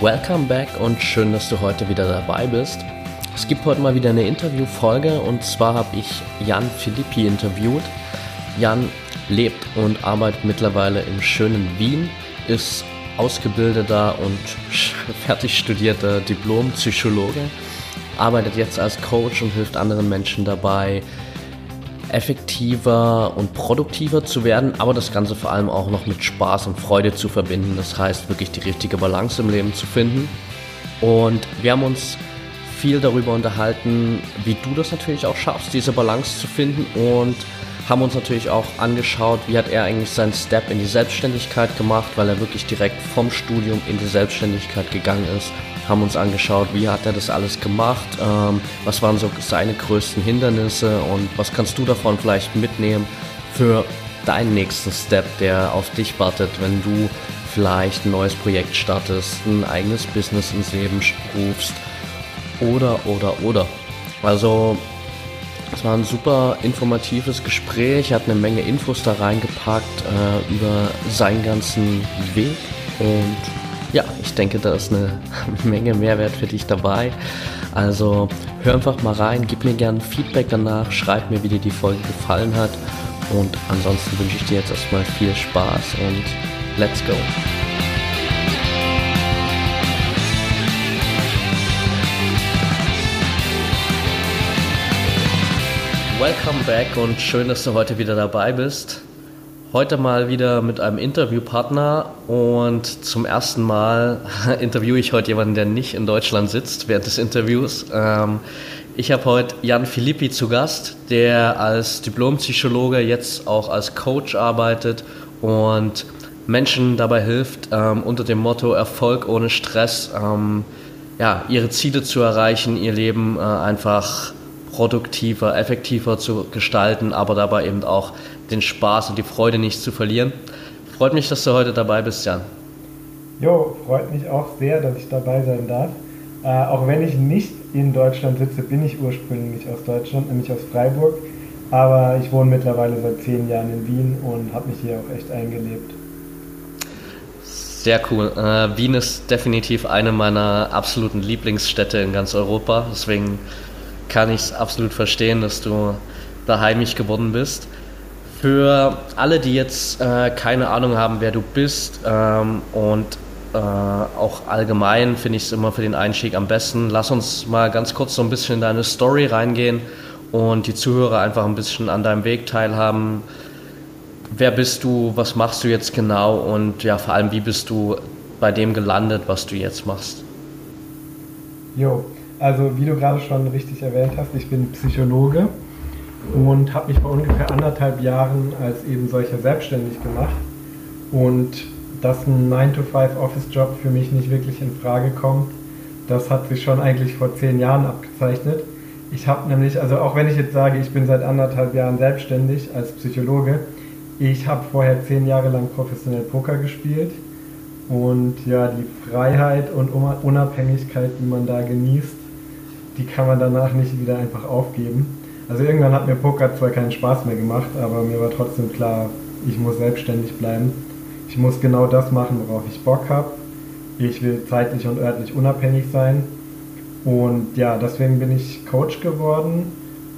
Welcome back und schön, dass du heute wieder dabei bist. Es gibt heute mal wieder eine Interviewfolge und zwar habe ich Jan Philippi interviewt. Jan lebt und arbeitet mittlerweile im schönen Wien, ist ausgebildeter und fertig studierter Diplompsychologe, arbeitet jetzt als Coach und hilft anderen Menschen dabei, effektiver und produktiver zu werden, aber das Ganze vor allem auch noch mit Spaß und Freude zu verbinden. Das heißt, wirklich die richtige Balance im Leben zu finden. Und wir haben uns viel darüber unterhalten, wie du das natürlich auch schaffst, diese Balance zu finden und haben uns natürlich auch angeschaut, wie hat er eigentlich seinen Step in die Selbstständigkeit gemacht, weil er wirklich direkt vom Studium in die Selbstständigkeit gegangen ist haben uns angeschaut, wie hat er das alles gemacht, ähm, was waren so seine größten Hindernisse und was kannst du davon vielleicht mitnehmen für deinen nächsten Step, der auf dich wartet, wenn du vielleicht ein neues Projekt startest, ein eigenes Business ins Leben rufst oder, oder, oder. Also es war ein super informatives Gespräch, er hat eine Menge Infos da reingepackt äh, über seinen ganzen Weg und ja, ich denke, da ist eine Menge Mehrwert für dich dabei. Also hör einfach mal rein, gib mir gerne Feedback danach, schreib mir, wie dir die Folge gefallen hat. Und ansonsten wünsche ich dir jetzt erstmal viel Spaß und let's go. Welcome back und schön, dass du heute wieder dabei bist. Heute mal wieder mit einem Interviewpartner und zum ersten Mal interviewe ich heute jemanden, der nicht in Deutschland sitzt während des Interviews. Ähm, ich habe heute Jan Filippi zu Gast, der als Diplompsychologe jetzt auch als Coach arbeitet und Menschen dabei hilft, ähm, unter dem Motto Erfolg ohne Stress, ähm, ja, ihre Ziele zu erreichen, ihr Leben äh, einfach produktiver, effektiver zu gestalten, aber dabei eben auch den Spaß und die Freude nicht zu verlieren. Freut mich, dass du heute dabei bist, Jan. Jo, freut mich auch sehr, dass ich dabei sein darf. Äh, auch wenn ich nicht in Deutschland sitze, bin ich ursprünglich aus Deutschland, nämlich aus Freiburg. Aber ich wohne mittlerweile seit zehn Jahren in Wien und habe mich hier auch echt eingelebt. Sehr cool. Äh, Wien ist definitiv eine meiner absoluten Lieblingsstädte in ganz Europa. Deswegen kann ich es absolut verstehen, dass du daheimig geworden bist. Für alle, die jetzt äh, keine Ahnung haben, wer du bist ähm, und äh, auch allgemein finde ich es immer für den Einstieg am besten, lass uns mal ganz kurz so ein bisschen in deine Story reingehen und die Zuhörer einfach ein bisschen an deinem Weg teilhaben. Wer bist du, was machst du jetzt genau und ja, vor allem, wie bist du bei dem gelandet, was du jetzt machst? Jo, also wie du gerade schon richtig erwähnt hast, ich bin Psychologe und habe mich vor ungefähr anderthalb Jahren als eben solcher selbstständig gemacht und dass ein 9-to-5-Office-Job für mich nicht wirklich in Frage kommt, das hat sich schon eigentlich vor zehn Jahren abgezeichnet. Ich habe nämlich, also auch wenn ich jetzt sage, ich bin seit anderthalb Jahren selbstständig als Psychologe, ich habe vorher zehn Jahre lang professionell Poker gespielt und ja, die Freiheit und Unabhängigkeit, die man da genießt, die kann man danach nicht wieder einfach aufgeben. Also irgendwann hat mir Poker zwar keinen Spaß mehr gemacht, aber mir war trotzdem klar, ich muss selbstständig bleiben. Ich muss genau das machen, worauf ich Bock habe. Ich will zeitlich und örtlich unabhängig sein. Und ja, deswegen bin ich Coach geworden.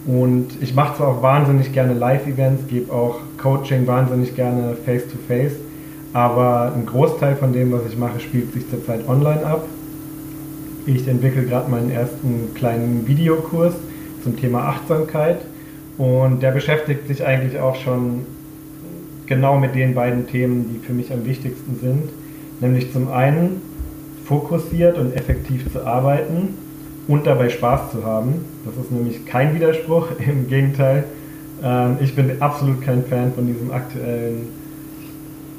Und ich mache zwar auch wahnsinnig gerne Live-Events, gebe auch Coaching wahnsinnig gerne face-to-face, -face, aber ein Großteil von dem, was ich mache, spielt sich zurzeit online ab. Ich entwickle gerade meinen ersten kleinen Videokurs zum Thema Achtsamkeit. Und der beschäftigt sich eigentlich auch schon genau mit den beiden Themen, die für mich am wichtigsten sind. Nämlich zum einen fokussiert und effektiv zu arbeiten und dabei Spaß zu haben. Das ist nämlich kein Widerspruch, im Gegenteil. Ähm, ich bin absolut kein Fan von diesem aktuellen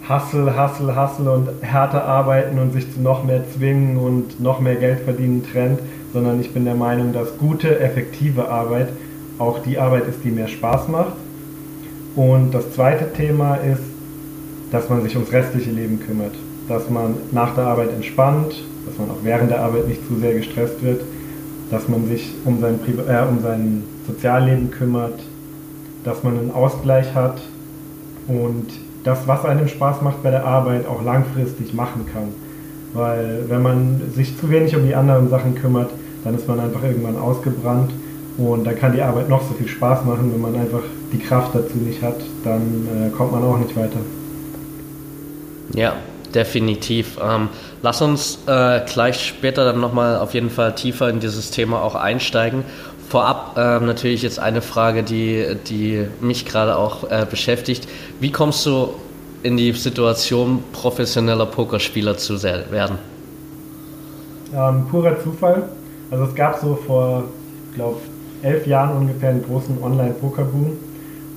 Hustle, Hustle, Hustle und härter arbeiten und sich zu noch mehr zwingen und noch mehr Geld verdienen trennt, sondern ich bin der Meinung, dass gute, effektive Arbeit auch die Arbeit ist, die mehr Spaß macht. Und das zweite Thema ist, dass man sich ums restliche Leben kümmert, dass man nach der Arbeit entspannt, dass man auch während der Arbeit nicht zu sehr gestresst wird, dass man sich um sein, äh, um sein Sozialleben kümmert, dass man einen Ausgleich hat und das, was einem Spaß macht bei der Arbeit, auch langfristig machen kann. Weil wenn man sich zu wenig um die anderen Sachen kümmert, dann ist man einfach irgendwann ausgebrannt und dann kann die Arbeit noch so viel Spaß machen, wenn man einfach die Kraft dazu nicht hat, dann äh, kommt man auch nicht weiter. Ja, definitiv. Ähm, lass uns äh, gleich später dann nochmal auf jeden Fall tiefer in dieses Thema auch einsteigen. Vorab äh, natürlich jetzt eine Frage, die, die mich gerade auch äh, beschäftigt. Wie kommst du in die Situation, professioneller Pokerspieler zu werden? Ähm, purer Zufall. Also es gab so vor, ich glaube, elf Jahren ungefähr einen großen Online-Poker-Boom.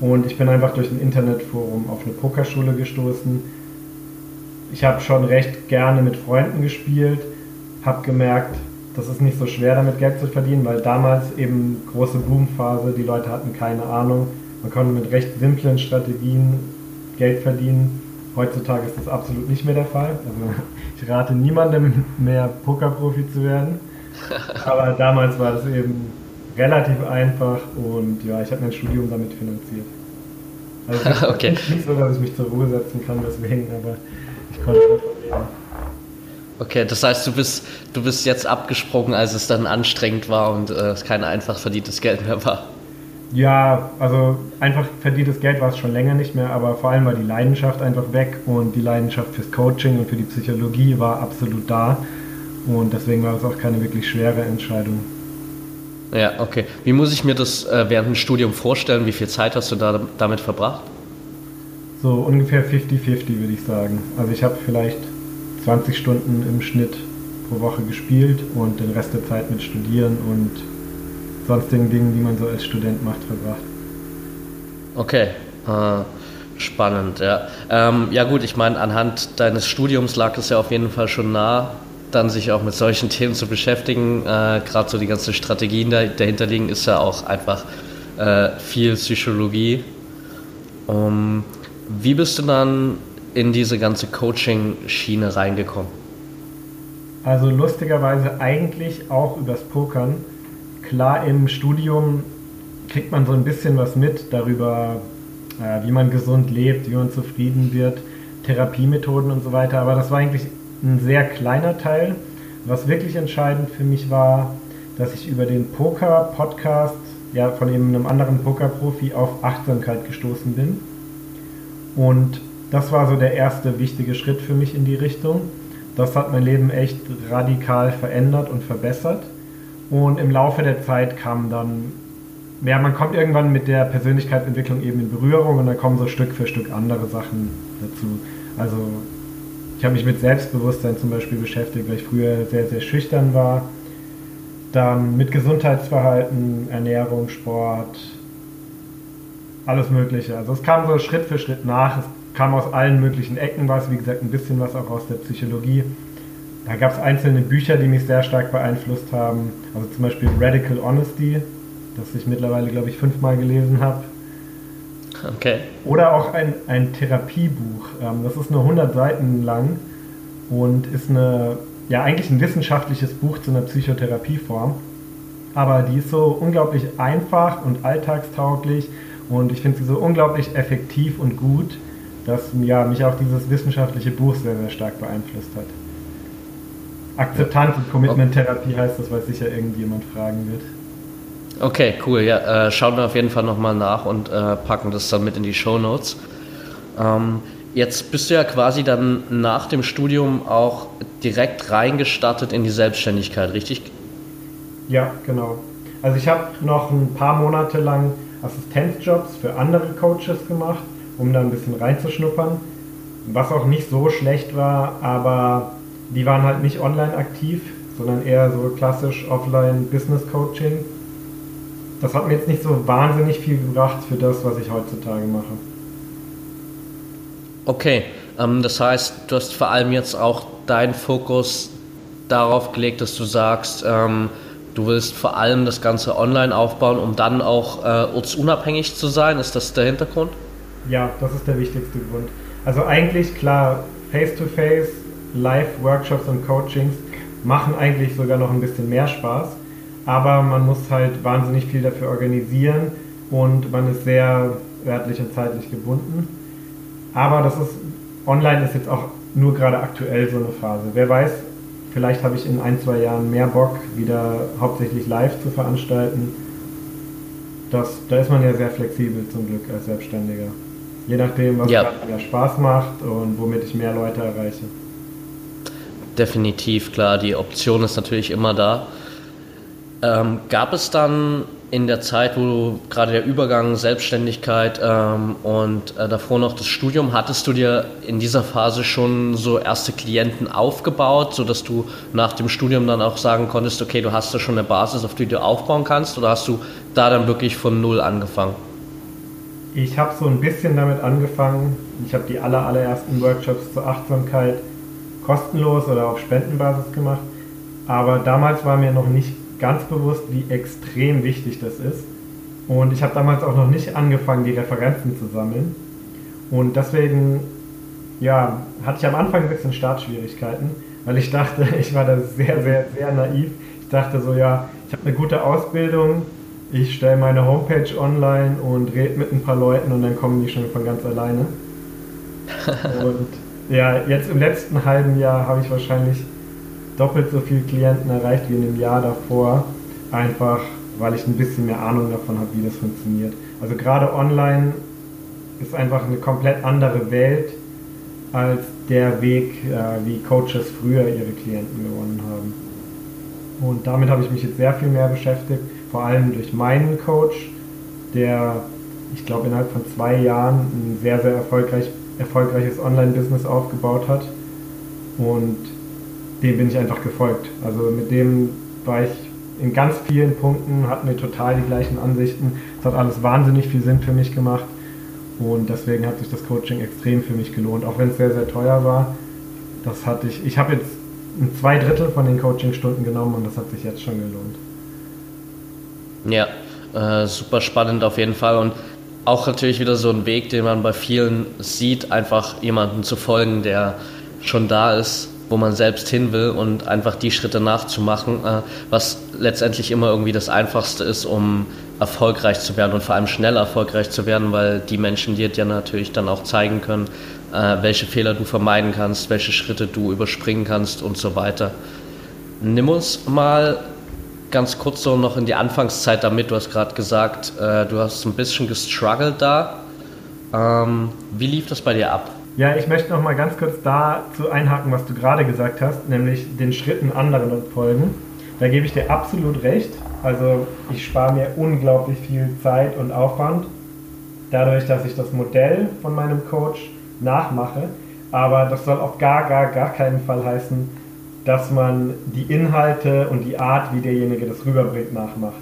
Und ich bin einfach durch ein Internetforum auf eine Pokerschule gestoßen. Ich habe schon recht gerne mit Freunden gespielt, habe gemerkt, das ist nicht so schwer damit Geld zu verdienen, weil damals eben große Boomphase, die Leute hatten keine Ahnung. Man konnte mit recht simplen Strategien Geld verdienen. Heutzutage ist das absolut nicht mehr der Fall. Also ich rate niemandem mehr Pokerprofi zu werden. Aber damals war das eben relativ einfach und ja, ich habe mein Studium damit finanziert. Also okay. nicht, nicht so, dass ich mich zur Ruhe setzen kann, deswegen, aber ich konnte davon leben. Okay, das heißt, du bist, du bist jetzt abgesprungen, als es dann anstrengend war und äh, es kein einfach verdientes Geld mehr war. Ja, also einfach verdientes Geld war es schon länger nicht mehr, aber vor allem war die Leidenschaft einfach weg und die Leidenschaft fürs Coaching und für die Psychologie war absolut da und deswegen war es auch keine wirklich schwere Entscheidung. Ja, okay. Wie muss ich mir das äh, während dem Studium vorstellen? Wie viel Zeit hast du da damit verbracht? So ungefähr 50-50 würde ich sagen. Also ich habe vielleicht 20 Stunden im Schnitt pro Woche gespielt und den Rest der Zeit mit Studieren und sonstigen Dingen, die man so als Student macht, verbracht. Okay, äh, spannend, ja. Ähm, ja gut, ich meine, anhand deines Studiums lag es ja auf jeden Fall schon nah, dann sich auch mit solchen Themen zu beschäftigen. Äh, Gerade so die ganzen Strategien da, dahinter liegen, ist ja auch einfach äh, viel Psychologie. Um, wie bist du dann in diese ganze Coaching-Schiene reingekommen? Also lustigerweise eigentlich auch übers Pokern. Klar, im Studium kriegt man so ein bisschen was mit darüber, äh, wie man gesund lebt, wie man zufrieden wird, Therapiemethoden und so weiter. Aber das war eigentlich ein sehr kleiner Teil. Was wirklich entscheidend für mich war, dass ich über den Poker-Podcast ja, von eben einem anderen Pokerprofi auf Achtsamkeit gestoßen bin. Und das war so der erste wichtige Schritt für mich in die Richtung. Das hat mein Leben echt radikal verändert und verbessert. Und im Laufe der Zeit kam dann, ja, man kommt irgendwann mit der Persönlichkeitsentwicklung eben in Berührung und dann kommen so Stück für Stück andere Sachen dazu. Also ich habe mich mit Selbstbewusstsein zum Beispiel beschäftigt, weil ich früher sehr, sehr schüchtern war. Dann mit Gesundheitsverhalten, Ernährung, Sport, alles Mögliche. Also es kam so Schritt für Schritt nach. Es kam aus allen möglichen Ecken was, wie gesagt, ein bisschen was auch aus der Psychologie. Da gab es einzelne Bücher, die mich sehr stark beeinflusst haben. Also zum Beispiel Radical Honesty, das ich mittlerweile, glaube ich, fünfmal gelesen habe. Okay. Oder auch ein, ein Therapiebuch. Ähm, das ist nur 100 Seiten lang und ist eine, ja, eigentlich ein wissenschaftliches Buch zu einer Psychotherapieform. Aber die ist so unglaublich einfach und alltagstauglich und ich finde sie so unglaublich effektiv und gut, dass ja, mich auch dieses wissenschaftliche Buch sehr, sehr stark beeinflusst hat. Akzeptanz und Commitment-Therapie heißt das, weil sicher irgendjemand fragen wird. Okay, cool. Ja, äh, schauen wir auf jeden Fall nochmal nach und äh, packen das dann mit in die Show Notes. Ähm, jetzt bist du ja quasi dann nach dem Studium auch direkt reingestartet in die Selbstständigkeit, richtig? Ja, genau. Also ich habe noch ein paar Monate lang Assistenzjobs für andere Coaches gemacht um da ein bisschen reinzuschnuppern. Was auch nicht so schlecht war, aber die waren halt nicht online aktiv, sondern eher so klassisch offline Business Coaching. Das hat mir jetzt nicht so wahnsinnig viel gebracht für das, was ich heutzutage mache. Okay, Ähm, das heißt, du hast vor allem jetzt auch deinen Fokus darauf gelegt, dass du sagst, ähm, du willst vor allem das Ganze online aufbauen, um dann auch äh, ortsunabhängig zu sein. Ist das der Hintergrund? Ja, das ist der wichtigste Grund. Also eigentlich klar, Face-to-Face, Live-Workshops und Coachings machen eigentlich sogar noch ein bisschen mehr Spaß, aber man muss halt wahnsinnig viel dafür organisieren und man ist sehr örtlich und zeitlich gebunden. Aber das ist, online ist jetzt auch nur gerade aktuell so eine Phase. Wer weiß, vielleicht habe ich in ein, zwei Jahren mehr Bock, wieder hauptsächlich live zu veranstalten. Das, da ist man ja sehr flexibel zum Glück als Selbstständiger. Je nachdem, was ja. mir Spaß macht und womit ich mehr Leute erreiche. Definitiv, klar, die Option ist natürlich immer da. Ähm, gab es dann in der Zeit, wo du gerade der Übergang Selbstständigkeit ähm, und äh, davor noch das Studium, hattest du dir in dieser Phase schon so erste Klienten aufgebaut, sodass du nach dem Studium dann auch sagen konntest, okay, du hast da schon eine Basis, auf die du aufbauen kannst, oder hast du da dann wirklich von Null angefangen? Ich habe so ein bisschen damit angefangen. Ich habe die aller, allerersten Workshops zur Achtsamkeit kostenlos oder auf Spendenbasis gemacht. Aber damals war mir noch nicht ganz bewusst, wie extrem wichtig das ist. Und ich habe damals auch noch nicht angefangen, die Referenzen zu sammeln. Und deswegen, ja, hatte ich am Anfang ein bisschen Startschwierigkeiten, weil ich dachte, ich war da sehr, sehr, sehr naiv. Ich dachte so, ja, ich habe eine gute Ausbildung, ich stelle meine Homepage online und rede mit ein paar Leuten und dann kommen die schon von ganz alleine. und ja, jetzt im letzten halben Jahr habe ich wahrscheinlich doppelt so viele Klienten erreicht wie in dem Jahr davor, einfach weil ich ein bisschen mehr Ahnung davon habe, wie das funktioniert. Also gerade online ist einfach eine komplett andere Welt als der Weg, äh, wie Coaches früher ihre Klienten gewonnen haben. Und damit habe ich mich jetzt sehr viel mehr beschäftigt, vor allem durch meinen Coach, der, ich glaube, innerhalb von zwei Jahren ein sehr, sehr erfolgreich, erfolgreiches Online-Business aufgebaut hat. Und dem bin ich einfach gefolgt. Also mit dem war ich in ganz vielen Punkten, hatten wir total die gleichen Ansichten. Es hat alles wahnsinnig viel Sinn für mich gemacht und deswegen hat sich das Coaching extrem für mich gelohnt, auch wenn es sehr, sehr teuer war. Das hatte ich, ich habe jetzt zwei Drittel von den Coachingstunden genommen und das hat sich jetzt schon gelohnt. Ja, äh, super spannend auf jeden Fall und auch natürlich wieder so ein Weg, den man bei vielen sieht, einfach jemanden zu folgen, der schon da ist wo man selbst hin will und einfach die Schritte nachzumachen, äh, was letztendlich immer irgendwie das Einfachste ist, um erfolgreich zu werden und vor allem schnell erfolgreich zu werden, weil die Menschen dir ja natürlich dann auch zeigen können, äh, welche Fehler du vermeiden kannst, welche Schritte du überspringen kannst und so weiter. Nimm uns mal ganz kurz so noch in die Anfangszeit damit. Du hast gerade gesagt, äh, du hast ein bisschen gestruggelt da. Ähm, wie lief das bei dir ab? Ja, ich möchte noch mal ganz kurz dazu einhaken, was du gerade gesagt hast, nämlich den Schritten anderen folgen. Da gebe ich dir absolut recht. Also ich spare mir unglaublich viel Zeit und Aufwand dadurch, dass ich das Modell von meinem Coach nachmache. Aber das soll auf gar, gar, gar keinen Fall heißen, dass man die Inhalte und die Art, wie derjenige das rüberbringt, nachmacht.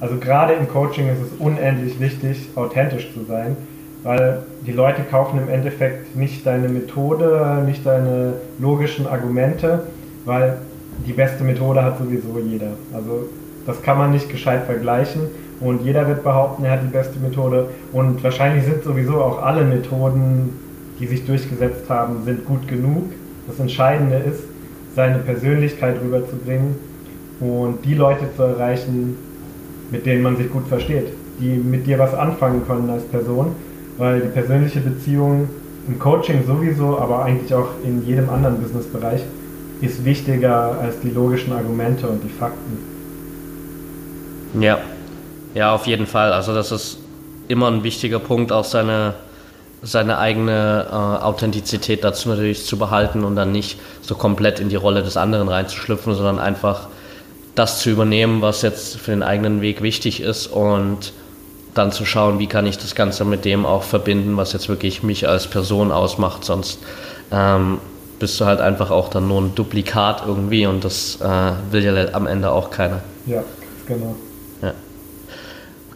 Also gerade im Coaching ist es unendlich wichtig, authentisch zu sein weil die Leute kaufen im Endeffekt nicht deine Methode, nicht deine logischen Argumente, weil die beste Methode hat sowieso jeder. Also das kann man nicht gescheit vergleichen und jeder wird behaupten, er hat die beste Methode und wahrscheinlich sind sowieso auch alle Methoden, die sich durchgesetzt haben, sind gut genug. Das Entscheidende ist, seine Persönlichkeit rüberzubringen und die Leute zu erreichen, mit denen man sich gut versteht, die mit dir was anfangen können als Person weil die persönliche Beziehung im Coaching sowieso, aber eigentlich auch in jedem anderen Businessbereich ist wichtiger als die logischen Argumente und die Fakten. Ja, ja, auf jeden Fall. Also das ist immer ein wichtiger Punkt, auch seine, seine eigene äh, Authentizität dazu natürlich zu behalten und dann nicht so komplett in die Rolle des anderen reinzuschlüpfen, sondern einfach das zu übernehmen, was jetzt für den eigenen Weg wichtig ist und dann zu schauen, wie kann ich das Ganze mit dem auch verbinden, was jetzt wirklich mich als Person ausmacht. Sonst ähm, bist du halt einfach auch dann nur ein Duplikat irgendwie und das äh, will ja am Ende auch keiner. Ja, genau.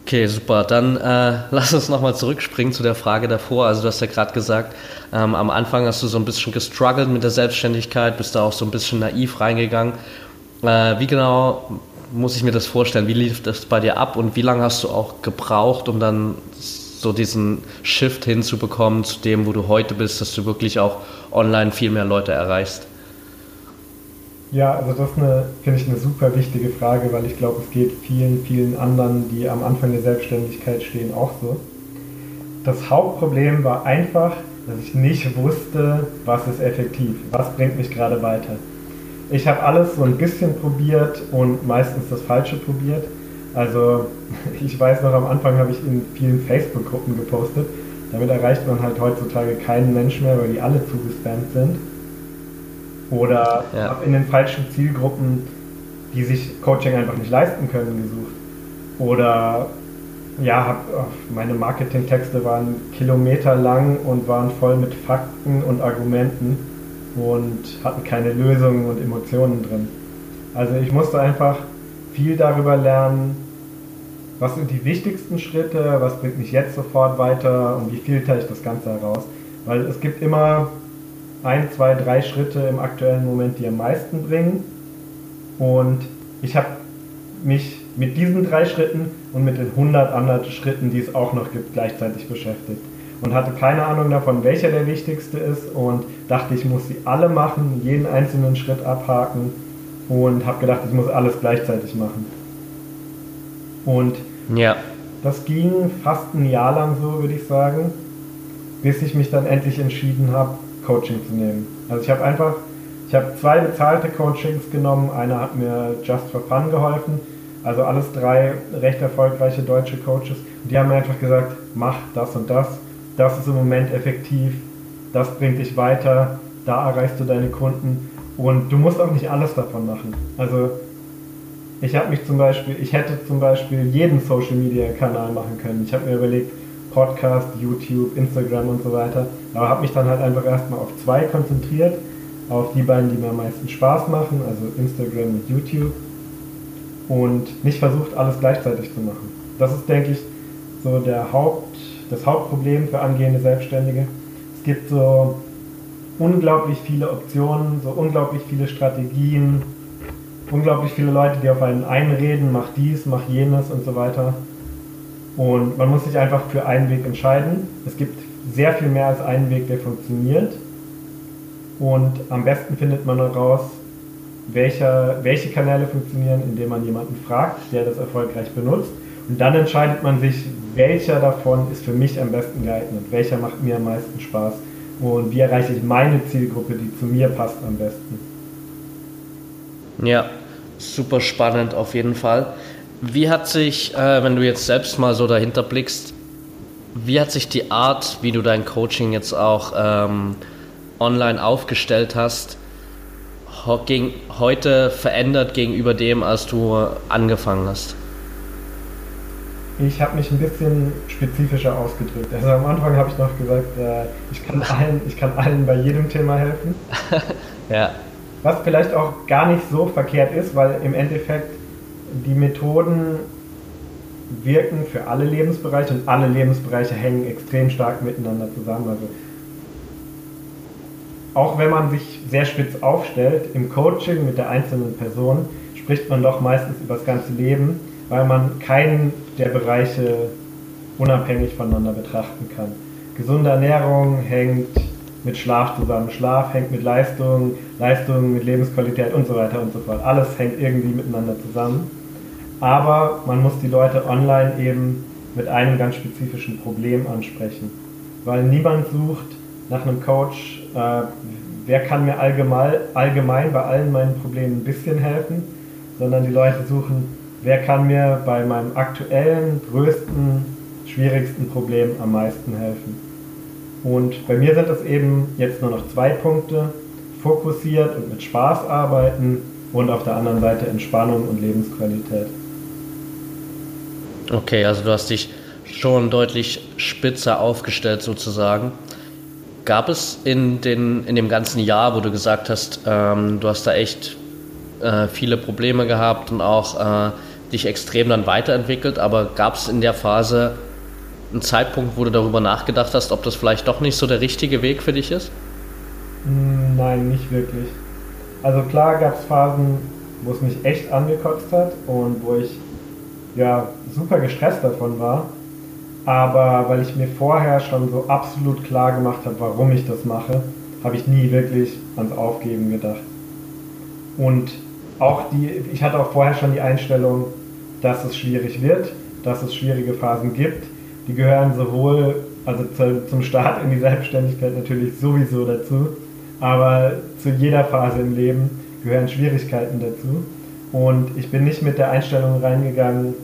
Okay, super. Dann äh, lass uns nochmal zurückspringen zu der Frage davor. Also du hast ja gerade gesagt, ähm, am Anfang hast du so ein bisschen gestruggelt mit der Selbstständigkeit, bist da auch so ein bisschen naiv reingegangen. Äh, wie genau muss ich mir das vorstellen? Wie lief das bei dir ab und wie lange hast du auch gebraucht, um dann so diesen Shift hinzubekommen zu dem, wo du heute bist, dass du wirklich auch online viel mehr Leute erreichst? Ja, also das finde ich, eine super wichtige Frage, weil ich glaube, es geht vielen, vielen anderen, die am Anfang der Selbstständigkeit stehen, auch so. Das Hauptproblem war einfach, dass ich nicht wusste, was ist effektiv, was bringt mich gerade weiter. Ich habe alles so ein bisschen probiert und meistens das Falsche probiert. Also ich weiß noch, am Anfang habe ich in vielen Facebook-Gruppen gepostet. Damit erreicht man halt heutzutage keinen Mensch mehr, weil die alle zugespammt sind. Oder ja. habe in den falschen Zielgruppen, die sich Coaching einfach nicht leisten können, gesucht. Oder ja, hab, meine Marketingtexte waren kilometerlang und waren voll mit Fakten und Argumenten und hatten keine Lösungen und Emotionen drin. Also ich musste einfach viel darüber lernen, was sind die wichtigsten Schritte, was bringt mich jetzt sofort weiter und wie filter ich das Ganze heraus. Weil es gibt immer ein, zwei, drei Schritte im aktuellen Moment, die am meisten bringen. Und ich habe mich mit diesen drei Schritten und mit den 100 anderen Schritten, die es auch noch gibt, gleichzeitig beschäftigt. Und hatte keine Ahnung davon, welcher der wichtigste ist und dachte, ich muss sie alle machen, jeden einzelnen Schritt abhaken und habe gedacht, ich muss alles gleichzeitig machen. Und ja. das ging fast ein Jahr lang so, würde ich sagen, bis ich mich dann endlich entschieden habe, Coaching zu nehmen. Also ich habe einfach, ich habe zwei bezahlte Coachings genommen. Einer hat mir Just for Fun geholfen. Also alles drei recht erfolgreiche deutsche Coaches. Die haben mir einfach gesagt, mach das und das. Das ist im Moment effektiv. Das bringt dich weiter. Da erreichst du deine Kunden. Und du musst auch nicht alles davon machen. Also ich habe mich zum Beispiel, ich hätte zum Beispiel jeden Social Media Kanal machen können. Ich habe mir überlegt, Podcast, YouTube, Instagram und so weiter. Aber habe mich dann halt einfach erstmal auf zwei konzentriert, auf die beiden, die mir am meisten Spaß machen, also Instagram und YouTube. Und nicht versucht, alles gleichzeitig zu machen. Das ist, denke ich, so der Haupt, das Hauptproblem für angehende Selbstständige. Es gibt so unglaublich viele Optionen, so unglaublich viele Strategien, unglaublich viele Leute, die auf einen einreden, mach dies, mach jenes und so weiter. Und man muss sich einfach für einen Weg entscheiden. Es gibt sehr viel mehr als einen Weg, der funktioniert. Und am besten findet man heraus, welche, welche Kanäle funktionieren, indem man jemanden fragt, der das erfolgreich benutzt. Und dann entscheidet man sich, welcher davon ist für mich am besten geeignet, welcher macht mir am meisten Spaß und wie erreiche ich meine Zielgruppe, die zu mir passt am besten. Ja, super spannend auf jeden Fall. Wie hat sich, äh, wenn du jetzt selbst mal so dahinter blickst, wie hat sich die Art, wie du dein Coaching jetzt auch ähm, online aufgestellt hast, gegen, heute verändert gegenüber dem, als du angefangen hast? Ich habe mich ein bisschen spezifischer ausgedrückt. Also am Anfang habe ich noch gesagt, äh, ich, kann allen, ich kann allen bei jedem Thema helfen. ja. Was vielleicht auch gar nicht so verkehrt ist, weil im Endeffekt die Methoden wirken für alle Lebensbereiche und alle Lebensbereiche hängen extrem stark miteinander zusammen. Also auch wenn man sich sehr spitz aufstellt, im Coaching mit der einzelnen Person spricht man doch meistens über das ganze Leben, weil man keinen der Bereiche unabhängig voneinander betrachten kann. Gesunde Ernährung hängt mit Schlaf zusammen, Schlaf hängt mit Leistung, Leistung mit Lebensqualität und so weiter und so fort. Alles hängt irgendwie miteinander zusammen aber man muss die Leute online eben mit einem ganz spezifischen Problem ansprechen. Weil niemand sucht nach einem Coach, äh, wer kann mir allgemein, allgemein bei allen meinen Problemen ein bisschen helfen, sondern die Leute suchen, wer kann mir bei meinem aktuellen, größten, schwierigsten Problem am meisten helfen. Und bei mir sind es eben jetzt nur noch zwei Punkte, fokussiert und mit Spaß arbeiten und auf der anderen Seite Entspannung und Lebensqualität. Okay, also du hast dich schon deutlich spitzer aufgestellt sozusagen. Gab es in, den, in dem ganzen Jahr, wo du gesagt hast, ähm, du hast da echt äh, viele Probleme gehabt und auch äh, dich extrem dann weiterentwickelt, aber gab es in der Phase einen Zeitpunkt, wo du darüber nachgedacht hast, ob das vielleicht doch nicht so der richtige Weg für dich ist? Hm, nein, nicht wirklich. Also klar gab es Phasen, wo es mich echt angekotzt hat und wo ich ja super gestresst davon war. Aber weil ich mir vorher schon so absolut klar gemacht habe, warum ich das mache, habe ich nie wirklich ans Aufgeben gedacht. Und auch die, ich hatte auch vorher schon die Einstellung, dass es schwierig wird, dass es schwierige Phasen gibt. Die gehören sowohl also zu, zum Start in die Selbstständigkeit natürlich sowieso dazu, aber zu jeder Phase im Leben gehören Schwierigkeiten dazu. Und ich bin nicht mit der Einstellung reingegangen,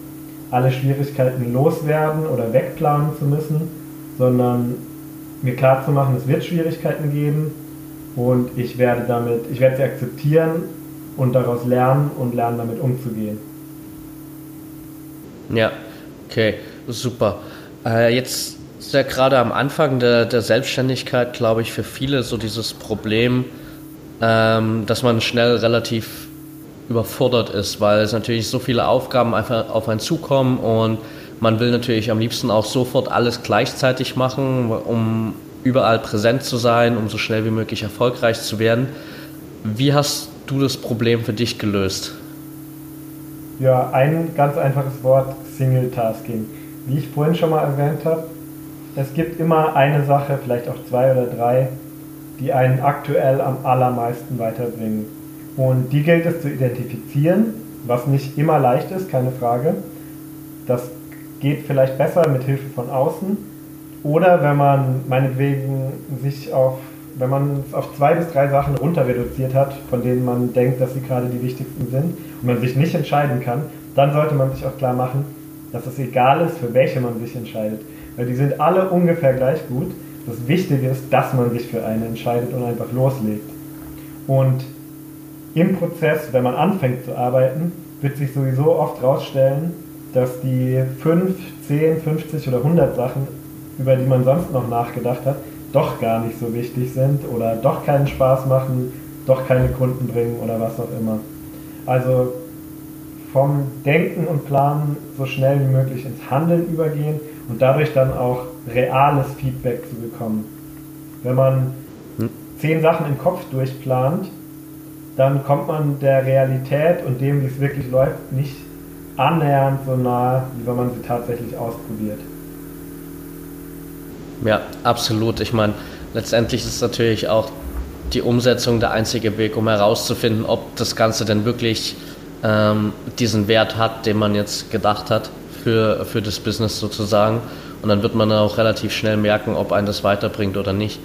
alle Schwierigkeiten loswerden oder wegplanen zu müssen, sondern mir klar zu machen, es wird Schwierigkeiten geben und ich werde damit, ich werde sie akzeptieren und daraus lernen und lernen damit umzugehen. Ja, okay, super. Äh, jetzt ist ja gerade am Anfang der, der Selbstständigkeit, glaube ich, für viele so dieses Problem, ähm, dass man schnell relativ überfordert ist, weil es natürlich so viele Aufgaben einfach auf einen zukommen und man will natürlich am liebsten auch sofort alles gleichzeitig machen, um überall präsent zu sein, um so schnell wie möglich erfolgreich zu werden. Wie hast du das Problem für dich gelöst? Ja, ein ganz einfaches Wort, Single Tasking. Wie ich vorhin schon mal erwähnt habe, es gibt immer eine Sache, vielleicht auch zwei oder drei, die einen aktuell am allermeisten weiterbringen. Und die gilt es zu identifizieren, was nicht immer leicht ist, keine Frage. Das geht vielleicht besser mit Hilfe von außen. Oder wenn man meinetwegen sich auf, wenn man es auf zwei bis drei Sachen runter reduziert hat, von denen man denkt, dass sie gerade die wichtigsten sind und man sich nicht entscheiden kann, dann sollte man sich auch klar machen, dass es egal ist, für welche man sich entscheidet. Weil die sind alle ungefähr gleich gut. Das Wichtige ist, dass man sich für eine entscheidet und einfach loslegt. Und im Prozess, wenn man anfängt zu arbeiten, wird sich sowieso oft herausstellen, dass die 5, 10, 50 oder 100 Sachen, über die man sonst noch nachgedacht hat, doch gar nicht so wichtig sind oder doch keinen Spaß machen, doch keine Kunden bringen oder was auch immer. Also vom Denken und Planen so schnell wie möglich ins Handeln übergehen und dadurch dann auch reales Feedback zu bekommen. Wenn man hm. zehn Sachen im Kopf durchplant, dann kommt man der Realität und dem, wie es wirklich läuft, nicht annähernd so nah, wie wenn man sie tatsächlich ausprobiert. Ja, absolut. Ich meine, letztendlich ist natürlich auch die Umsetzung der einzige Weg, um herauszufinden, ob das Ganze denn wirklich ähm, diesen Wert hat, den man jetzt gedacht hat für, für das Business sozusagen. Und dann wird man auch relativ schnell merken, ob einen das weiterbringt oder nicht.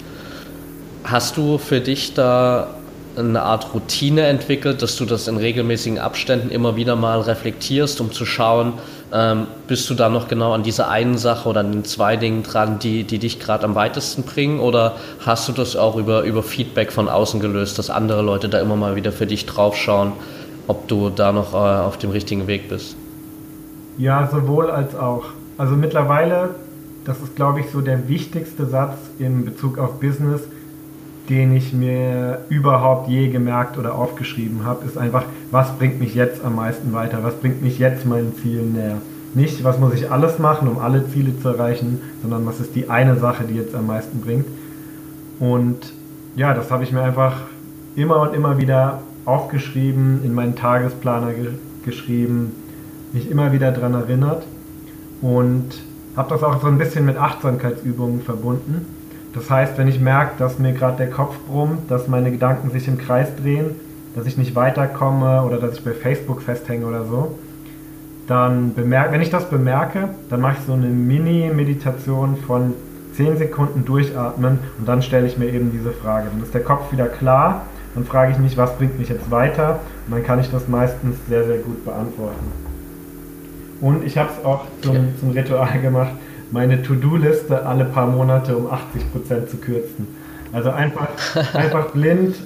Hast du für dich da eine Art Routine entwickelt, dass du das in regelmäßigen Abständen immer wieder mal reflektierst, um zu schauen, ähm, bist du da noch genau an dieser einen Sache oder an den zwei Dingen dran, die, die dich gerade am weitesten bringen? Oder hast du das auch über, über Feedback von außen gelöst, dass andere Leute da immer mal wieder für dich draufschauen, ob du da noch äh, auf dem richtigen Weg bist? Ja, sowohl als auch. Also mittlerweile, das ist glaube ich so der wichtigste Satz in Bezug auf Business, den ich mir überhaupt je gemerkt oder aufgeschrieben habe, ist einfach, was bringt mich jetzt am meisten weiter? Was bringt mich jetzt meinen Zielen näher? Nicht, was muss ich alles machen, um alle Ziele zu erreichen, sondern was ist die eine Sache, die jetzt am meisten bringt. Und ja, das habe ich mir einfach immer und immer wieder aufgeschrieben, in meinen Tagesplaner ge geschrieben, mich immer wieder daran erinnert und habe das auch so ein bisschen mit Achtsamkeitsübungen verbunden das heißt, wenn ich merke, dass mir gerade der Kopf brummt, dass meine Gedanken sich im Kreis drehen, dass ich nicht weiterkomme oder dass ich bei Facebook festhänge oder so, dann bemerke, wenn ich das bemerke, dann mache ich so eine Mini-Meditation von 10 Sekunden durchatmen und dann stelle ich mir eben diese Frage. Dann ist der Kopf wieder klar, dann frage ich mich, was bringt mich jetzt weiter und dann kann ich das meistens sehr, sehr gut beantworten. Und ich habe es auch zum, zum Ritual gemacht, meine To-Do-Liste alle paar Monate um 80% zu kürzen. Also einfach, einfach blind,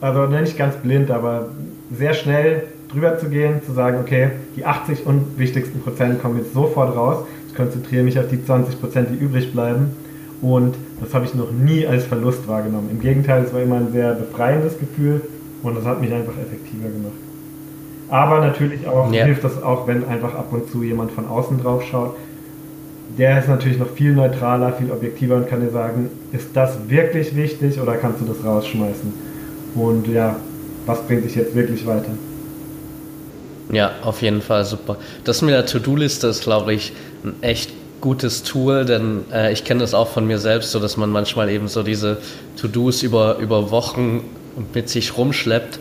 also nicht ganz blind, aber sehr schnell drüber zu gehen, zu sagen, okay, die 80 unwichtigsten Prozent kommen jetzt sofort raus. Ich konzentriere mich auf die 20 Prozent, die übrig bleiben. Und das habe ich noch nie als Verlust wahrgenommen. Im Gegenteil, es war immer ein sehr befreiendes Gefühl und das hat mich einfach effektiver gemacht. Aber natürlich auch ja. hilft das auch, wenn einfach ab und zu jemand von außen drauf schaut. Der ist natürlich noch viel neutraler, viel objektiver und kann dir sagen, ist das wirklich wichtig oder kannst du das rausschmeißen? Und ja, was bringt dich jetzt wirklich weiter? Ja, auf jeden Fall super. Das mit der To-Do-Liste ist, glaube ich, ein echt gutes Tool, denn äh, ich kenne das auch von mir selbst, so dass man manchmal eben so diese To-Dos über, über Wochen mit sich rumschleppt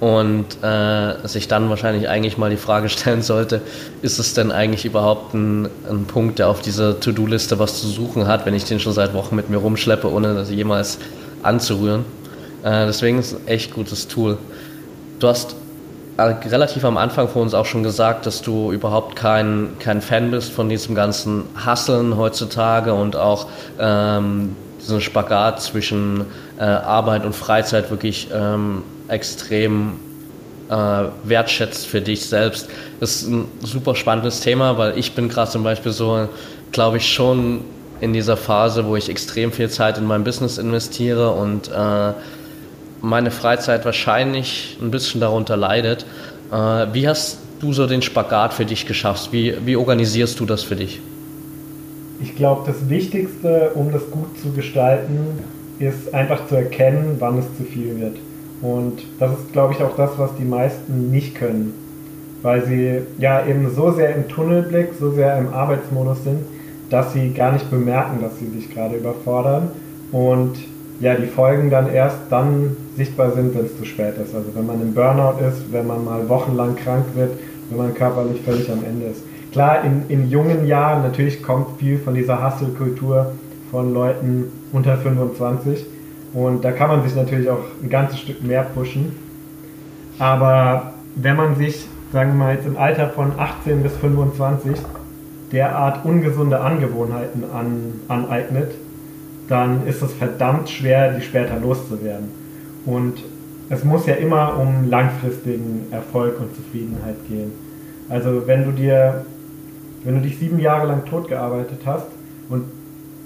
und äh, sich dann wahrscheinlich eigentlich mal die Frage stellen sollte, ist es denn eigentlich überhaupt ein, ein Punkt, der auf dieser To-Do-Liste was zu suchen hat, wenn ich den schon seit Wochen mit mir rumschleppe, ohne das jemals anzurühren. Äh, deswegen ist es ein echt gutes Tool. Du hast äh, relativ am Anfang von uns auch schon gesagt, dass du überhaupt kein, kein Fan bist von diesem ganzen Hasseln heutzutage und auch ähm, diesen Spagat zwischen äh, Arbeit und Freizeit wirklich ähm, extrem äh, wertschätzt für dich selbst. Das ist ein super spannendes Thema, weil ich bin gerade zum Beispiel so, glaube ich, schon in dieser Phase, wo ich extrem viel Zeit in mein Business investiere und äh, meine Freizeit wahrscheinlich ein bisschen darunter leidet. Äh, wie hast du so den Spagat für dich geschafft? Wie, wie organisierst du das für dich? Ich glaube, das Wichtigste, um das gut zu gestalten, ist einfach zu erkennen, wann es zu viel wird. Und das ist, glaube ich, auch das, was die meisten nicht können. Weil sie ja eben so sehr im Tunnelblick, so sehr im Arbeitsmodus sind, dass sie gar nicht bemerken, dass sie sich gerade überfordern. Und ja, die Folgen dann erst dann sichtbar sind, wenn es zu spät ist. Also wenn man im Burnout ist, wenn man mal wochenlang krank wird, wenn man körperlich völlig am Ende ist. Klar, in, in jungen Jahren natürlich kommt viel von dieser Hustle-Kultur von Leuten unter 25 und da kann man sich natürlich auch ein ganzes Stück mehr pushen. Aber wenn man sich, sagen wir mal jetzt im Alter von 18 bis 25 derart ungesunde Angewohnheiten an, aneignet, dann ist es verdammt schwer, die später loszuwerden. Und es muss ja immer um langfristigen Erfolg und Zufriedenheit gehen. Also wenn du dir, wenn du dich sieben Jahre lang totgearbeitet hast und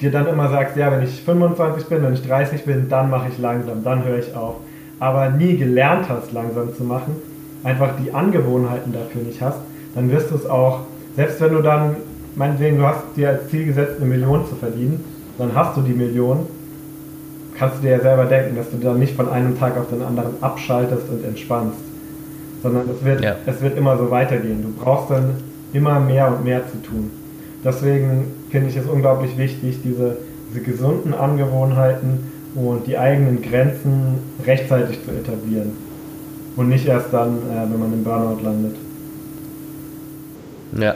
dir dann immer sagst, ja, wenn ich 25 bin, wenn ich 30 bin, dann mache ich langsam, dann höre ich auf. Aber nie gelernt hast, langsam zu machen, einfach die Angewohnheiten dafür nicht hast, dann wirst du es auch, selbst wenn du dann, meinetwegen, du hast dir als Ziel gesetzt, eine Million zu verdienen, dann hast du die Million, kannst du dir ja selber denken, dass du dann nicht von einem Tag auf den anderen abschaltest und entspannst, sondern es wird, ja. es wird immer so weitergehen. Du brauchst dann immer mehr und mehr zu tun. Deswegen finde ich es unglaublich wichtig, diese, diese gesunden Angewohnheiten und die eigenen Grenzen rechtzeitig zu etablieren. Und nicht erst dann, äh, wenn man im Burnout landet. Ja.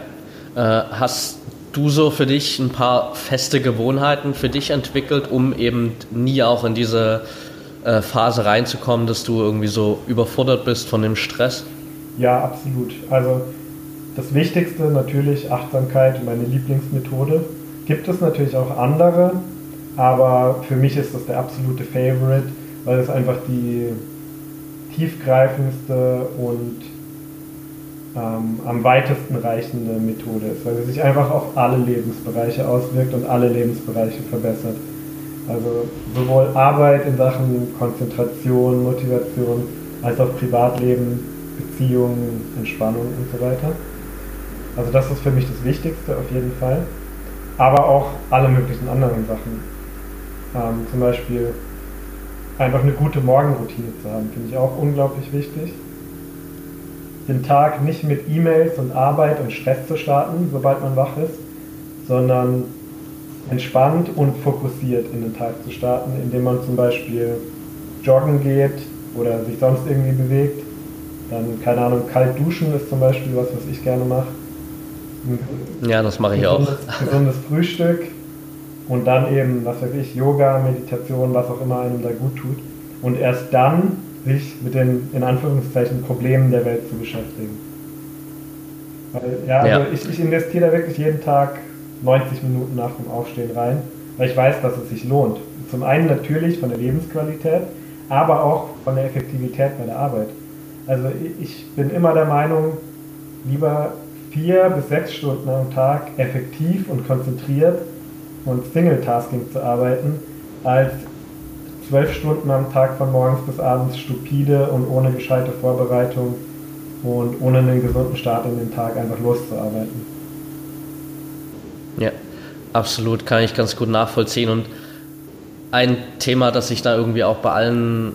Äh, hast du so für dich ein paar feste Gewohnheiten für dich entwickelt, um eben nie auch in diese äh, Phase reinzukommen, dass du irgendwie so überfordert bist von dem Stress? Ja, absolut. Also das Wichtigste natürlich Achtsamkeit, meine Lieblingsmethode. Gibt es natürlich auch andere, aber für mich ist das der absolute Favorite, weil es einfach die tiefgreifendste und ähm, am weitesten reichende Methode ist, weil sie sich einfach auf alle Lebensbereiche auswirkt und alle Lebensbereiche verbessert. Also sowohl Arbeit in Sachen Konzentration, Motivation, als auch Privatleben, Beziehungen, Entspannung und so weiter. Also das ist für mich das Wichtigste auf jeden Fall. Aber auch alle möglichen anderen Sachen. Ähm, zum Beispiel einfach eine gute Morgenroutine zu haben, finde ich auch unglaublich wichtig den Tag nicht mit E-Mails und Arbeit und Stress zu starten, sobald man wach ist, sondern entspannt und fokussiert in den Tag zu starten, indem man zum Beispiel joggen geht oder sich sonst irgendwie bewegt. Dann, keine Ahnung, kalt duschen ist zum Beispiel was, was ich gerne mache. Ja, das mache ich auch. Gesundes Frühstück und dann eben, was weiß ich, Yoga, Meditation, was auch immer einem da gut tut. Und erst dann sich mit den, in Anführungszeichen, Problemen der Welt zu beschäftigen. Weil, ja, also ja. Ich, ich investiere da wirklich jeden Tag 90 Minuten nach dem Aufstehen rein, weil ich weiß, dass es sich lohnt. Zum einen natürlich von der Lebensqualität, aber auch von der Effektivität bei der Arbeit. Also ich bin immer der Meinung, lieber vier bis sechs Stunden am Tag effektiv und konzentriert und Single-Tasking zu arbeiten, als zwölf Stunden am Tag von morgens bis abends stupide und ohne gescheite Vorbereitung und ohne einen gesunden Start in den Tag einfach loszuarbeiten. Ja, absolut, kann ich ganz gut nachvollziehen. Und ein Thema, das sich da irgendwie auch bei allen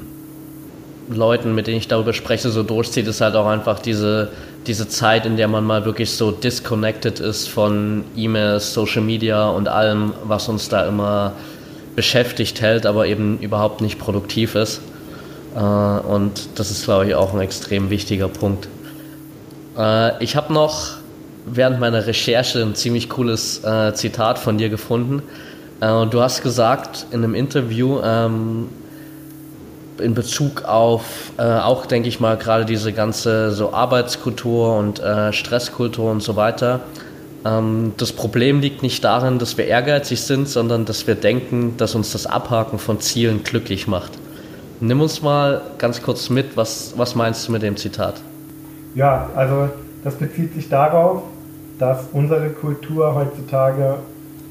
Leuten, mit denen ich darüber spreche, so durchzieht, ist halt auch einfach diese, diese Zeit, in der man mal wirklich so disconnected ist von E-Mails, Social Media und allem, was uns da immer beschäftigt hält, aber eben überhaupt nicht produktiv ist. Äh, und das ist, glaube ich, auch ein extrem wichtiger Punkt. Äh, ich habe noch während meiner Recherche ein ziemlich cooles äh, Zitat von dir gefunden. du hast gesagt in einem Interview, ähm, in Bezug auf äh, auch, denke ich mal, gerade diese ganze so Arbeitskultur und äh, Stresskultur und so weiter. Ähm, das Problem liegt nicht darin, dass wir ehrgeizig sind, sondern dass wir denken, dass uns das Abhaken von Zielen glücklich macht. Nimm uns mal ganz kurz mit, was, was meinst du mit dem Zitat? Ja, also das bezieht sich darauf, dass unsere Kultur heutzutage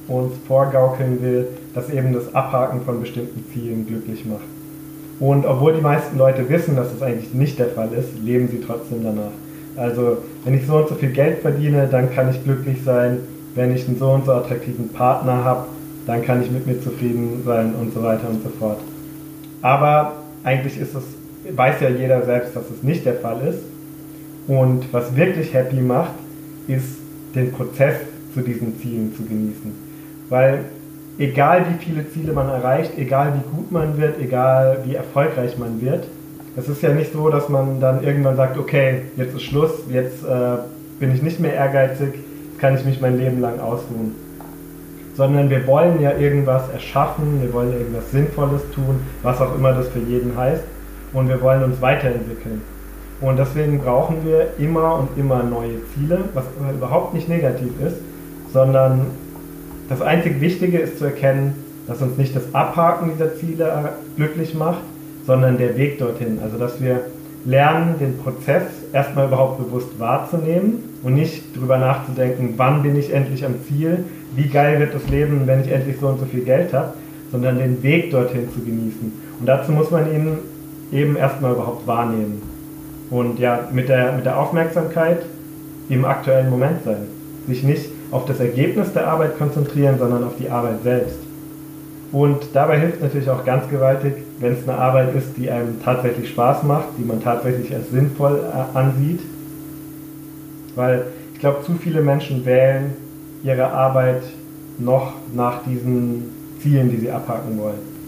uns vorgaukeln will, dass eben das Abhaken von bestimmten Zielen glücklich macht. Und obwohl die meisten Leute wissen, dass das eigentlich nicht der Fall ist, leben sie trotzdem danach. Also wenn ich so und so viel Geld verdiene, dann kann ich glücklich sein. Wenn ich einen so und so attraktiven Partner habe, dann kann ich mit mir zufrieden sein und so weiter und so fort. Aber eigentlich ist es, weiß ja jeder selbst, dass es nicht der Fall ist. Und was wirklich happy macht, ist den Prozess zu diesen Zielen zu genießen. Weil egal wie viele Ziele man erreicht, egal wie gut man wird, egal wie erfolgreich man wird, es ist ja nicht so, dass man dann irgendwann sagt, okay, jetzt ist Schluss, jetzt äh, bin ich nicht mehr ehrgeizig, jetzt kann ich mich mein Leben lang ausruhen. Sondern wir wollen ja irgendwas erschaffen, wir wollen irgendwas Sinnvolles tun, was auch immer das für jeden heißt, und wir wollen uns weiterentwickeln. Und deswegen brauchen wir immer und immer neue Ziele, was überhaupt nicht negativ ist, sondern das einzig Wichtige ist zu erkennen, dass uns nicht das Abhaken dieser Ziele glücklich macht, sondern der Weg dorthin. Also dass wir lernen, den Prozess erstmal überhaupt bewusst wahrzunehmen und nicht darüber nachzudenken, wann bin ich endlich am Ziel, wie geil wird das Leben, wenn ich endlich so und so viel Geld habe, sondern den Weg dorthin zu genießen. Und dazu muss man ihn eben erstmal überhaupt wahrnehmen. Und ja, mit der, mit der Aufmerksamkeit im aktuellen Moment sein. Sich nicht auf das Ergebnis der Arbeit konzentrieren, sondern auf die Arbeit selbst. Und dabei hilft natürlich auch ganz gewaltig, wenn es eine Arbeit ist, die einem tatsächlich Spaß macht, die man tatsächlich als sinnvoll äh, ansieht. Weil ich glaube, zu viele Menschen wählen ihre Arbeit noch nach diesen Zielen, die sie abhaken wollen.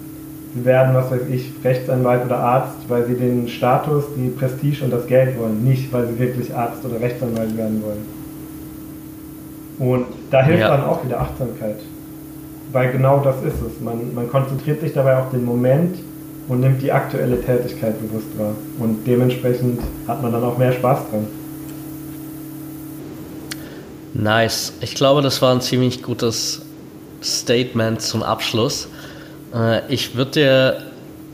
Sie werden, was weiß ich, Rechtsanwalt oder Arzt, weil sie den Status, die Prestige und das Geld wollen, nicht weil sie wirklich Arzt oder Rechtsanwalt werden wollen. Und da hilft ja. dann auch wieder Achtsamkeit. Weil genau das ist es. Man, man konzentriert sich dabei auf den Moment und nimmt die aktuelle Tätigkeit bewusst wahr. Und dementsprechend hat man dann auch mehr Spaß dran. Nice. Ich glaube, das war ein ziemlich gutes Statement zum Abschluss. Äh, ich würde dir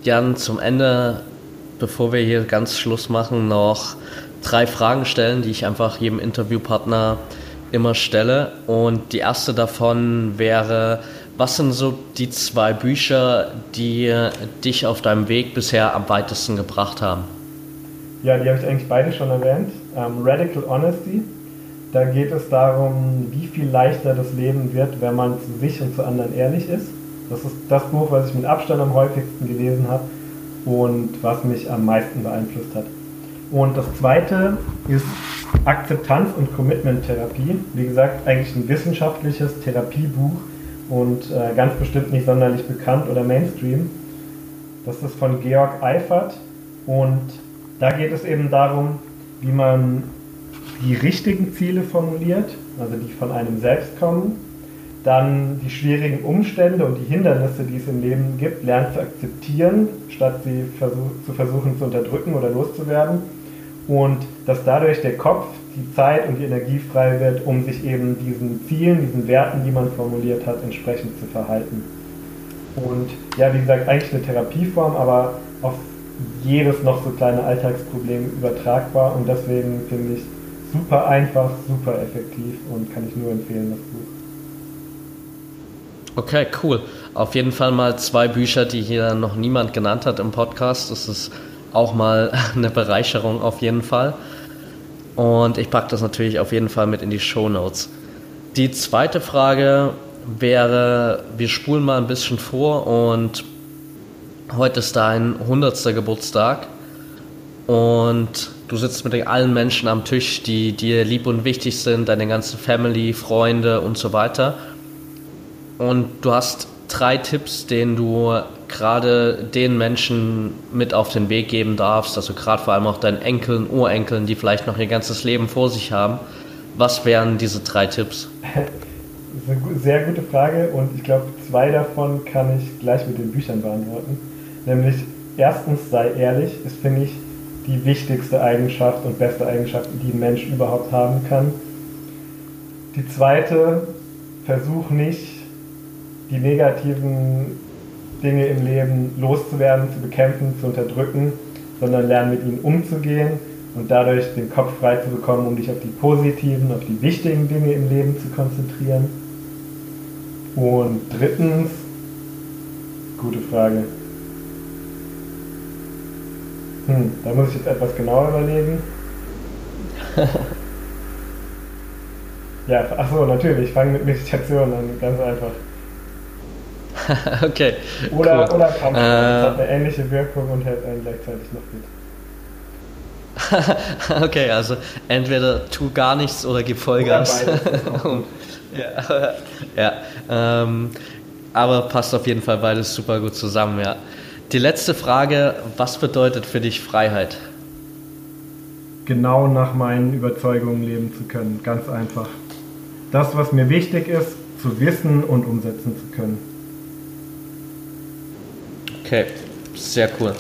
gern zum Ende, bevor wir hier ganz Schluss machen, noch drei Fragen stellen, die ich einfach jedem Interviewpartner immer stelle. Und die erste davon wäre, was sind so die zwei Bücher, die dich auf deinem Weg bisher am weitesten gebracht haben? Ja, die habe ich eigentlich beide schon erwähnt. Ähm, Radical Honesty. Da geht es darum, wie viel leichter das Leben wird, wenn man zu sich und zu anderen ehrlich ist. Das ist das Buch, was ich mit Abstand am häufigsten gelesen habe und was mich am meisten beeinflusst hat. Und das zweite ist Akzeptanz und Commitment-Therapie. Wie gesagt, eigentlich ein wissenschaftliches Therapiebuch und äh, ganz bestimmt nicht sonderlich bekannt oder Mainstream. Das ist von Georg Eifert und da geht es eben darum, wie man die richtigen Ziele formuliert, also die von einem selbst kommen, dann die schwierigen Umstände und die Hindernisse, die es im Leben gibt, lernt zu akzeptieren, statt sie versuch, zu versuchen zu unterdrücken oder loszuwerden und dass dadurch der Kopf die Zeit und die Energie frei wird, um sich eben diesen Zielen, diesen Werten, die man formuliert hat, entsprechend zu verhalten. Und ja, wie gesagt, eigentlich eine Therapieform, aber auf jedes noch so kleine Alltagsproblem übertragbar und deswegen finde ich super einfach, super effektiv und kann ich nur empfehlen, das Buch. Okay, cool. Auf jeden Fall mal zwei Bücher, die hier noch niemand genannt hat im Podcast. Das ist auch mal eine Bereicherung auf jeden Fall. Und ich packe das natürlich auf jeden Fall mit in die Show Notes. Die zweite Frage wäre, wir spulen mal ein bisschen vor und heute ist dein 100. Geburtstag und du sitzt mit allen Menschen am Tisch, die dir lieb und wichtig sind, deine ganze Family, Freunde und so weiter. Und du hast drei Tipps, denen du gerade den Menschen mit auf den Weg geben darfst, also gerade vor allem auch deinen Enkeln, Urenkeln, die vielleicht noch ihr ganzes Leben vor sich haben. Was wären diese drei Tipps? Das ist eine sehr gute Frage und ich glaube, zwei davon kann ich gleich mit den Büchern beantworten. Nämlich, erstens, sei ehrlich, ist, finde ich, die wichtigste Eigenschaft und beste Eigenschaft, die ein Mensch überhaupt haben kann. Die zweite, versuch nicht, die negativen Dinge im Leben loszuwerden, zu bekämpfen, zu unterdrücken, sondern lern mit ihnen umzugehen und dadurch den Kopf frei zu bekommen, um dich auf die positiven, auf die wichtigen Dinge im Leben zu konzentrieren. Und drittens, gute Frage. Hm, da muss ich jetzt etwas genauer überlegen. ja, achso, natürlich, ich fange mit Meditation an, ganz einfach. okay. Oder, cool. oder Kampf. Äh, das hat eine ähnliche Wirkung und hält einen gleichzeitig noch fit. okay, also entweder tu gar nichts oder gib Vollgas. ja, ja ähm, aber passt auf jeden Fall beides super gut zusammen, ja. Die letzte Frage, was bedeutet für dich Freiheit? Genau nach meinen Überzeugungen leben zu können, ganz einfach. Das, was mir wichtig ist, zu wissen und umsetzen zu können. Okay, sehr cool.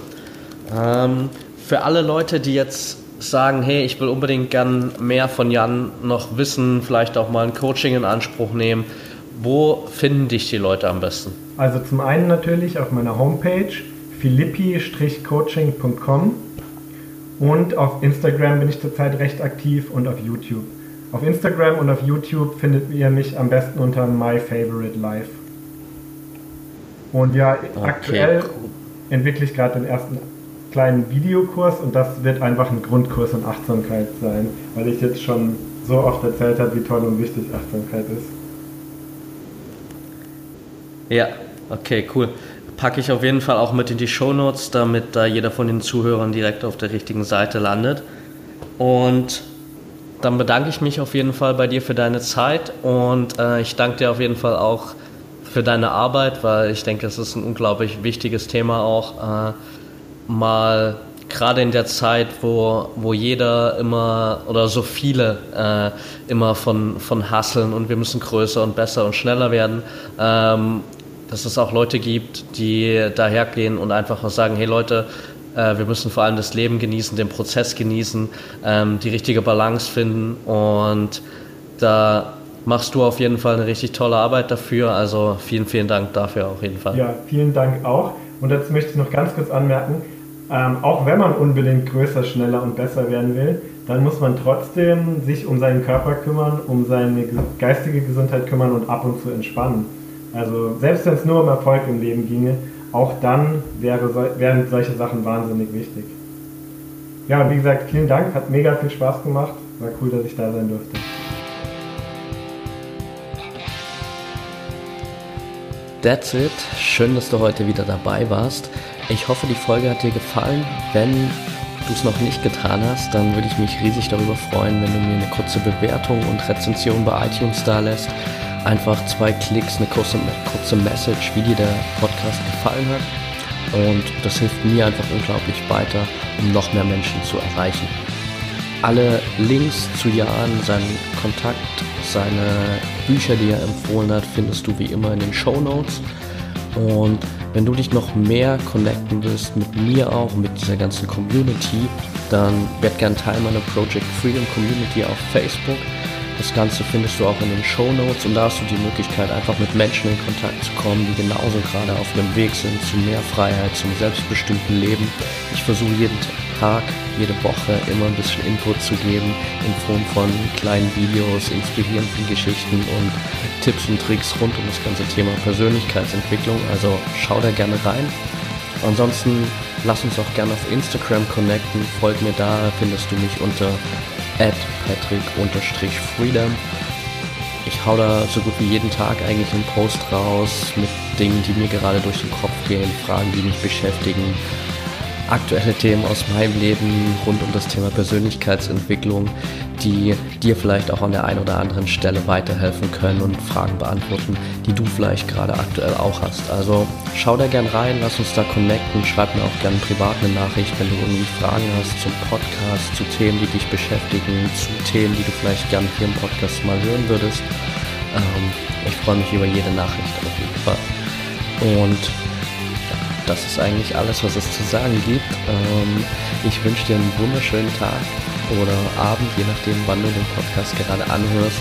Ähm, für alle Leute, die jetzt sagen, hey, ich will unbedingt gern mehr von Jan noch wissen, vielleicht auch mal ein Coaching in Anspruch nehmen, wo finden dich die Leute am besten? Also zum einen natürlich auf meiner Homepage philippi-coaching.com und auf Instagram bin ich zurzeit recht aktiv und auf YouTube. Auf Instagram und auf YouTube findet ihr mich am besten unter My Favorite Life. Und ja, okay, aktuell entwickle ich gerade den ersten kleinen Videokurs und das wird einfach ein Grundkurs in Achtsamkeit sein, weil ich jetzt schon so oft erzählt habe, wie toll und wichtig Achtsamkeit ist. Ja, okay, cool. Packe ich auf jeden Fall auch mit in die Show Notes, damit da jeder von den Zuhörern direkt auf der richtigen Seite landet. Und dann bedanke ich mich auf jeden Fall bei dir für deine Zeit und äh, ich danke dir auf jeden Fall auch für deine Arbeit, weil ich denke, es ist ein unglaublich wichtiges Thema auch, äh, mal gerade in der Zeit, wo, wo jeder immer oder so viele äh, immer von, von hasseln und wir müssen größer und besser und schneller werden, ähm, dass es auch Leute gibt, die dahergehen und einfach sagen, hey Leute, äh, wir müssen vor allem das Leben genießen, den Prozess genießen, ähm, die richtige Balance finden und da machst du auf jeden Fall eine richtig tolle Arbeit dafür. Also vielen, vielen Dank dafür auf jeden Fall. Ja, vielen Dank auch. Und jetzt möchte ich noch ganz kurz anmerken, ähm, auch wenn man unbedingt größer, schneller und besser werden will, dann muss man trotzdem sich um seinen Körper kümmern, um seine geistige Gesundheit kümmern und ab und zu entspannen. Also selbst wenn es nur um Erfolg im Leben ginge, auch dann wäre, wären solche Sachen wahnsinnig wichtig. Ja, und wie gesagt, vielen Dank, hat mega viel Spaß gemacht. War cool, dass ich da sein durfte. That's it. Schön, dass du heute wieder dabei warst. Ich hoffe, die Folge hat dir gefallen. Wenn du es noch nicht getan hast, dann würde ich mich riesig darüber freuen, wenn du mir eine kurze Bewertung und Rezension bei iTunes da lässt. Einfach zwei Klicks, eine kurze, kurze Message, wie dir der Podcast gefallen hat. Und das hilft mir einfach unglaublich weiter, um noch mehr Menschen zu erreichen. Alle Links zu Jan, seinen Kontakt, seine Bücher, die er empfohlen hat, findest du wie immer in den Show Notes. Und wenn du dich noch mehr connecten willst, mit mir auch, mit dieser ganzen Community, dann werd gern Teil meiner Project Freedom Community auf Facebook. Das Ganze findest du auch in den Show Notes und da hast du die Möglichkeit, einfach mit Menschen in Kontakt zu kommen, die genauso gerade auf ihrem Weg sind zu mehr Freiheit, zum selbstbestimmten Leben. Ich versuche jeden Tag, jede Woche immer ein bisschen Input zu geben in Form von kleinen Videos, inspirierenden Geschichten und Tipps und Tricks rund um das ganze Thema Persönlichkeitsentwicklung. Also schau da gerne rein. Ansonsten lass uns auch gerne auf Instagram connecten. Folg mir da, findest du mich unter at patrick-freedom. Ich hau da so gut wie jeden Tag eigentlich einen Post raus mit Dingen, die mir gerade durch den Kopf gehen, Fragen, die mich beschäftigen, aktuelle Themen aus meinem Leben rund um das Thema Persönlichkeitsentwicklung, die dir vielleicht auch an der einen oder anderen Stelle weiterhelfen können und Fragen beantworten, die du vielleicht gerade aktuell auch hast. Also schau da gern rein, lass uns da connecten, schreib mir auch gerne privat eine Nachricht, wenn du irgendwie Fragen hast zum Podcast, zu Themen, die dich beschäftigen, zu Themen, die du vielleicht gerne hier im Podcast mal hören würdest. Ähm, ich freue mich über jede Nachricht auf jeden Fall. Und das ist eigentlich alles, was es zu sagen gibt. Ähm, ich wünsche dir einen wunderschönen Tag oder Abend, je nachdem, wann du den Podcast gerade anhörst.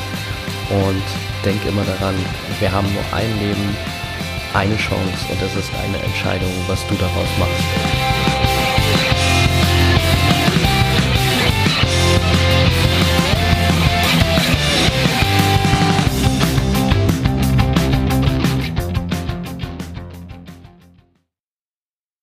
Und denk immer daran, wir haben nur ein Leben, eine Chance und es ist eine Entscheidung, was du daraus machst.